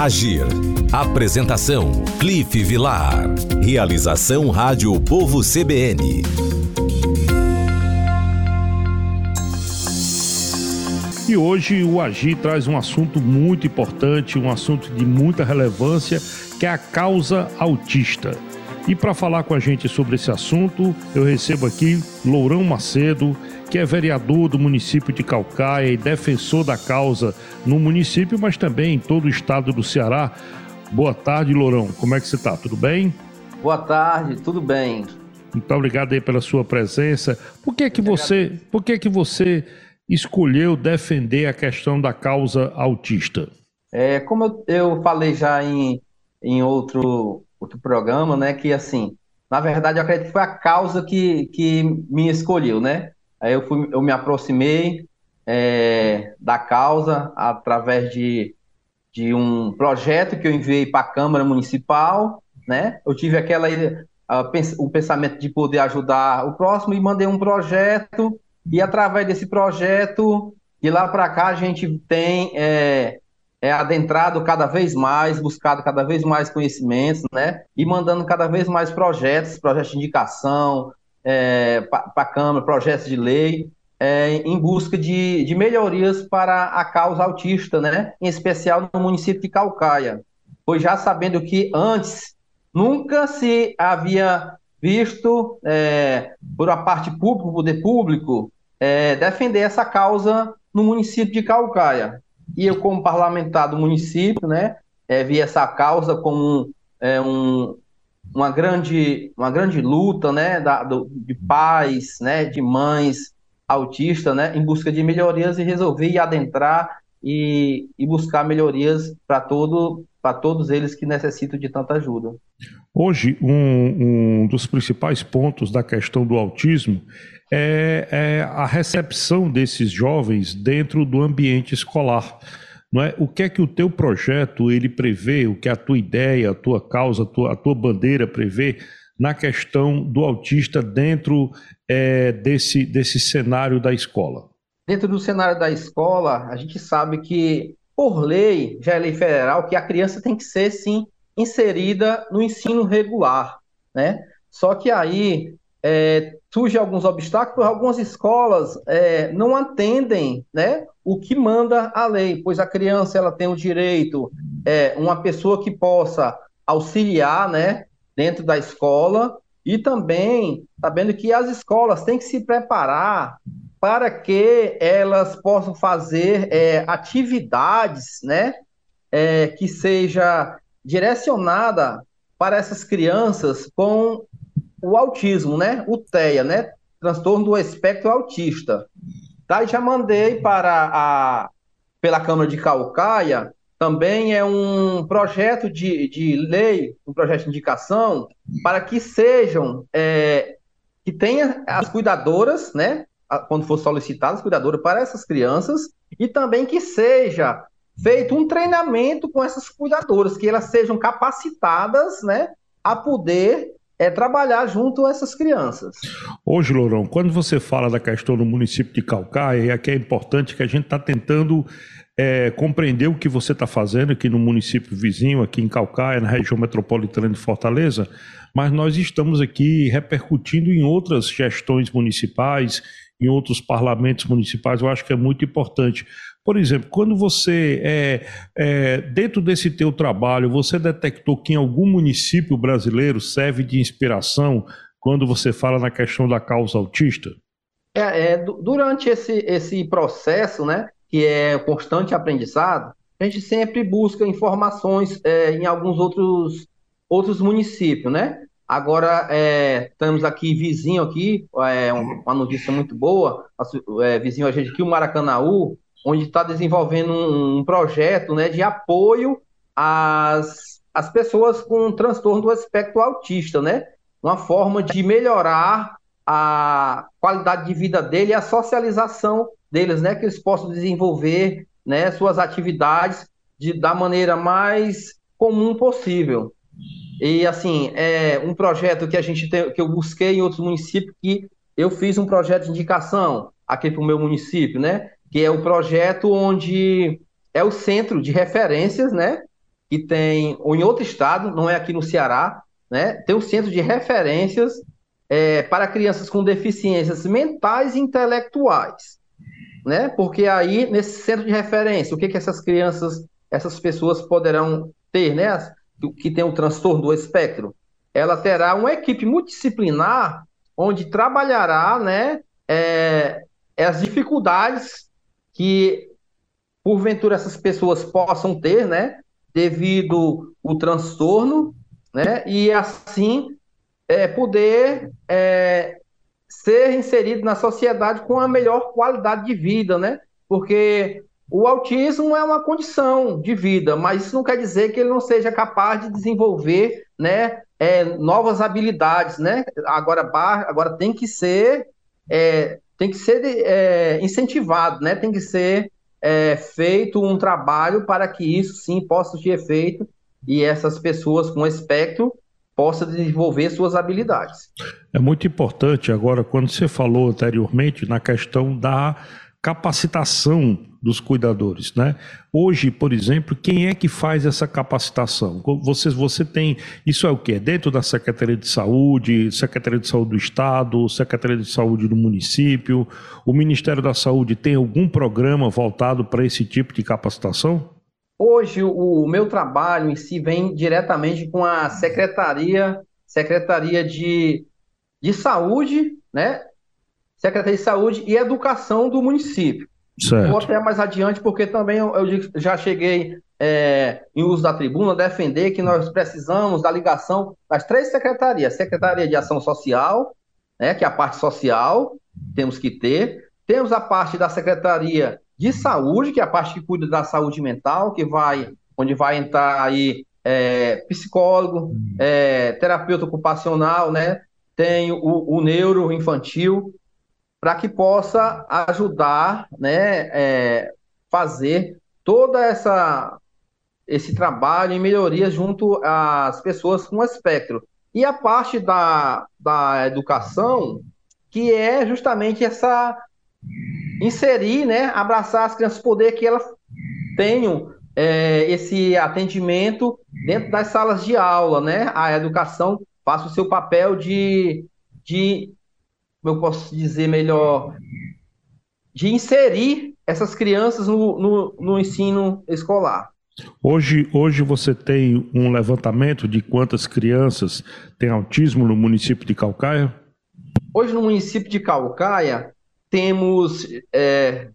Agir. Apresentação: Cliff Vilar. Realização Rádio Povo CBN. E hoje o Agir traz um assunto muito importante, um assunto de muita relevância, que é a causa autista. E para falar com a gente sobre esse assunto, eu recebo aqui Lourão Macedo, que é vereador do município de Calcaia e defensor da causa no município, mas também em todo o estado do Ceará. Boa tarde, Lourão. Como é que você está? Tudo bem? Boa tarde, tudo bem. Muito obrigado aí pela sua presença. Por que que você, por que que você escolheu defender a questão da causa autista? É, como eu, eu falei já em, em outro, outro programa, né, que assim, na verdade eu acredito que foi a causa que, que me escolheu, né? Aí eu, fui, eu me aproximei é, da causa através de, de um projeto que eu enviei para a Câmara Municipal, né? Eu tive aquela o pensamento de poder ajudar o próximo e mandei um projeto e através desse projeto de lá para cá a gente tem é, é, adentrado cada vez mais, buscado cada vez mais conhecimentos, né? E mandando cada vez mais projetos, projetos de indicação é, para a Câmara, projetos de lei, é, em busca de, de melhorias para a causa autista, né? Em especial no município de Calcaia. Pois já sabendo que antes nunca se havia visto é, por a parte pública, poder público, é, defender essa causa no município de Calcaia. E eu, como parlamentar do município, né, é, vi essa causa como é, um, uma, grande, uma grande luta né, da, do, de pais, né, de mães autistas, né, em busca de melhorias e resolvi adentrar e, e buscar melhorias para todo, para todos eles que necessitam de tanta ajuda. Hoje, um, um dos principais pontos da questão do autismo é, é, a recepção desses jovens dentro do ambiente escolar. Não é? O que é que o teu projeto ele prevê, o que a tua ideia, a tua causa, a tua, a tua bandeira prevê na questão do autista dentro é, desse, desse cenário da escola? Dentro do cenário da escola, a gente sabe que, por lei, já é lei federal, que a criança tem que ser, sim, inserida no ensino regular, né? Só que aí é, surge alguns obstáculos, algumas escolas é, não atendem, né, o que manda a lei, pois a criança ela tem o direito, é, uma pessoa que possa auxiliar, né, dentro da escola e também sabendo que as escolas têm que se preparar para que elas possam fazer é, atividades, né, é, que seja direcionada para essas crianças com o autismo, né? O TEA, né? Transtorno do espectro autista. Daí já mandei para a pela Câmara de Calcaia, também é um projeto de, de lei, um projeto de indicação, para que sejam, é, que tenha as cuidadoras, né? Quando for solicitadas, cuidadoras para essas crianças, e também que seja feito um treinamento com essas cuidadoras, que elas sejam capacitadas, né? A poder é trabalhar junto a essas crianças. Hoje, Lourão, quando você fala da questão do município de Calcaia, é que é importante que a gente está tentando é, compreender o que você está fazendo aqui no município vizinho, aqui em Calcaia, na região metropolitana de Fortaleza, mas nós estamos aqui repercutindo em outras gestões municipais, em outros parlamentos municipais, eu acho que é muito importante. Por exemplo, quando você, é, é, dentro desse teu trabalho, você detectou que em algum município brasileiro serve de inspiração quando você fala na questão da causa autista? É, é durante esse, esse processo, né, que é constante aprendizado, a gente sempre busca informações é, em alguns outros, outros municípios, né? Agora, é, estamos aqui vizinho aqui, é, uma notícia muito boa, é, vizinho a gente aqui, o Maracanaú, onde está desenvolvendo um, um, projeto né, de apoio às, às pessoas com transtorno do espectro autista, né? Uma forma de melhorar a qualidade de vida dele e a socialização deles, né? Que eles possam desenvolver né, suas atividades de, da maneira mais comum possível. E assim, é um projeto que a gente tem, que eu busquei em outros municípios, que eu fiz um projeto de indicação aqui para o meu município, né? Que é o projeto onde é o centro de referências, né? Que tem, ou em outro estado, não é aqui no Ceará, né? Tem um centro de referências é, para crianças com deficiências mentais e intelectuais, né? Porque aí, nesse centro de referência, o que, que essas crianças, essas pessoas poderão ter, né? que tem o transtorno do espectro, ela terá uma equipe multidisciplinar onde trabalhará né, é, as dificuldades que, porventura, essas pessoas possam ter, né, devido o transtorno, né, e assim é, poder é, ser inserido na sociedade com a melhor qualidade de vida, né, porque o autismo é uma condição de vida, mas isso não quer dizer que ele não seja capaz de desenvolver né, é, novas habilidades. Né? Agora, agora tem que ser, é, tem que ser é, incentivado, né? tem que ser é, feito um trabalho para que isso sim possa ter efeito e essas pessoas com espectro possam desenvolver suas habilidades. É muito importante agora, quando você falou anteriormente na questão da capacitação dos cuidadores, né? Hoje, por exemplo, quem é que faz essa capacitação? Você, você tem, isso é o que? Dentro da Secretaria de Saúde, Secretaria de Saúde do Estado, Secretaria de Saúde do município, o Ministério da Saúde tem algum programa voltado para esse tipo de capacitação? Hoje, o meu trabalho em si vem diretamente com a Secretaria, Secretaria de, de Saúde, né? Secretaria de Saúde e Educação do município. Certo. Vou até mais adiante, porque também eu, eu já cheguei é, em uso da tribuna defender que nós precisamos da ligação das três secretarias: Secretaria de Ação Social, né, que é a parte social, temos que ter. Temos a parte da Secretaria de Saúde, que é a parte que cuida da saúde mental, que vai, onde vai entrar aí é, psicólogo, hum. é, terapeuta ocupacional, né? Tem o, o neuro infantil, para que possa ajudar, né, é, fazer toda essa esse trabalho em melhoria junto às pessoas com espectro. E a parte da, da educação, que é justamente essa inserir, né, abraçar as crianças, poder que elas tenham é, esse atendimento dentro das salas de aula, né? A educação faça o seu papel de, de como eu posso dizer melhor, de inserir essas crianças no, no, no ensino escolar. Hoje, hoje você tem um levantamento de quantas crianças têm autismo no município de Calcaia? Hoje no município de Calcaia temos, é,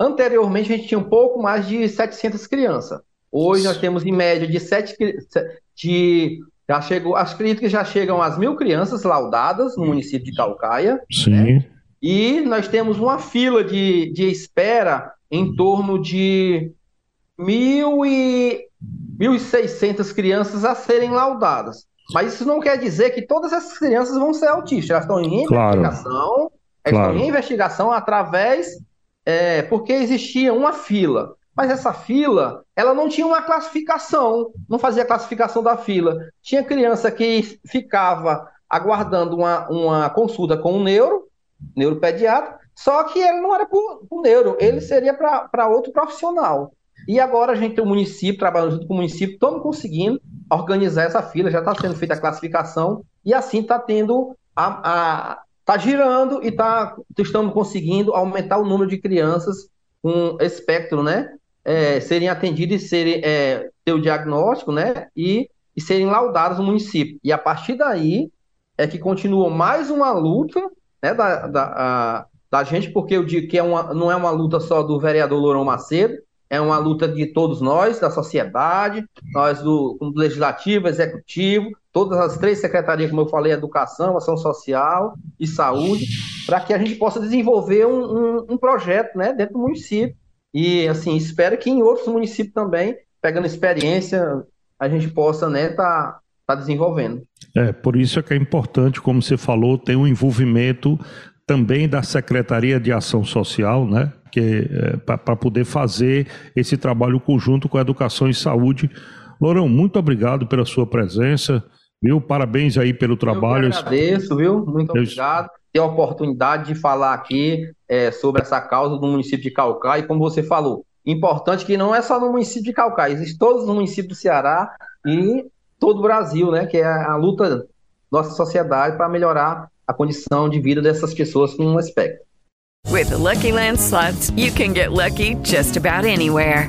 anteriormente a gente tinha um pouco mais de 700 crianças. Hoje nós temos em média de, 7, de já chegou, acredito que já chegam as mil crianças laudadas no município de Calcaia. Sim. Né? E nós temos uma fila de, de espera em torno de mil e 1.600 crianças a serem laudadas. Mas isso não quer dizer que todas essas crianças vão ser autistas. Elas estão em claro. investigação, elas claro. estão em investigação através. É, porque existia uma fila. Mas essa fila, ela não tinha uma classificação, não fazia classificação da fila. Tinha criança que ficava aguardando uma, uma consulta com um neuro, neuropediatra, só que ele não era para o neuro, ele seria para outro profissional. E agora a gente o município, trabalhando junto com o município, estamos conseguindo organizar essa fila, já está sendo feita a classificação, e assim está tendo a. Está girando e tá, estamos conseguindo aumentar o número de crianças com espectro, né? É, serem atendidos e serem, é, ter o diagnóstico, né? E, e serem laudados no município. E a partir daí é que continua mais uma luta né, da, da, a, da gente, porque eu digo que é uma, não é uma luta só do vereador Lourão Macedo, é uma luta de todos nós, da sociedade, nós do, do Legislativo, Executivo, todas as três secretarias, como eu falei, Educação, Ação Social e Saúde, para que a gente possa desenvolver um, um, um projeto né, dentro do município E assim, espero que em outros municípios também, pegando experiência, a gente possa, né, tá, tá desenvolvendo. É, por isso é que é importante, como você falou, ter um envolvimento também da Secretaria de Ação Social, né? Que é, para poder fazer esse trabalho conjunto com a Educação e Saúde. Lourão, muito obrigado pela sua presença, viu? Parabéns aí pelo trabalho. Eu agradeço, viu? Muito obrigado. Ter a oportunidade de falar aqui é, sobre essa causa do município de Calcaia, e como você falou, importante que não é só no município de Calcaia, existe todos os municípios do Ceará e todo o Brasil, né? Que é a luta da nossa sociedade para melhorar a condição de vida dessas pessoas com um aspecto. With the Lucky Land slots, you can get lucky just about anywhere.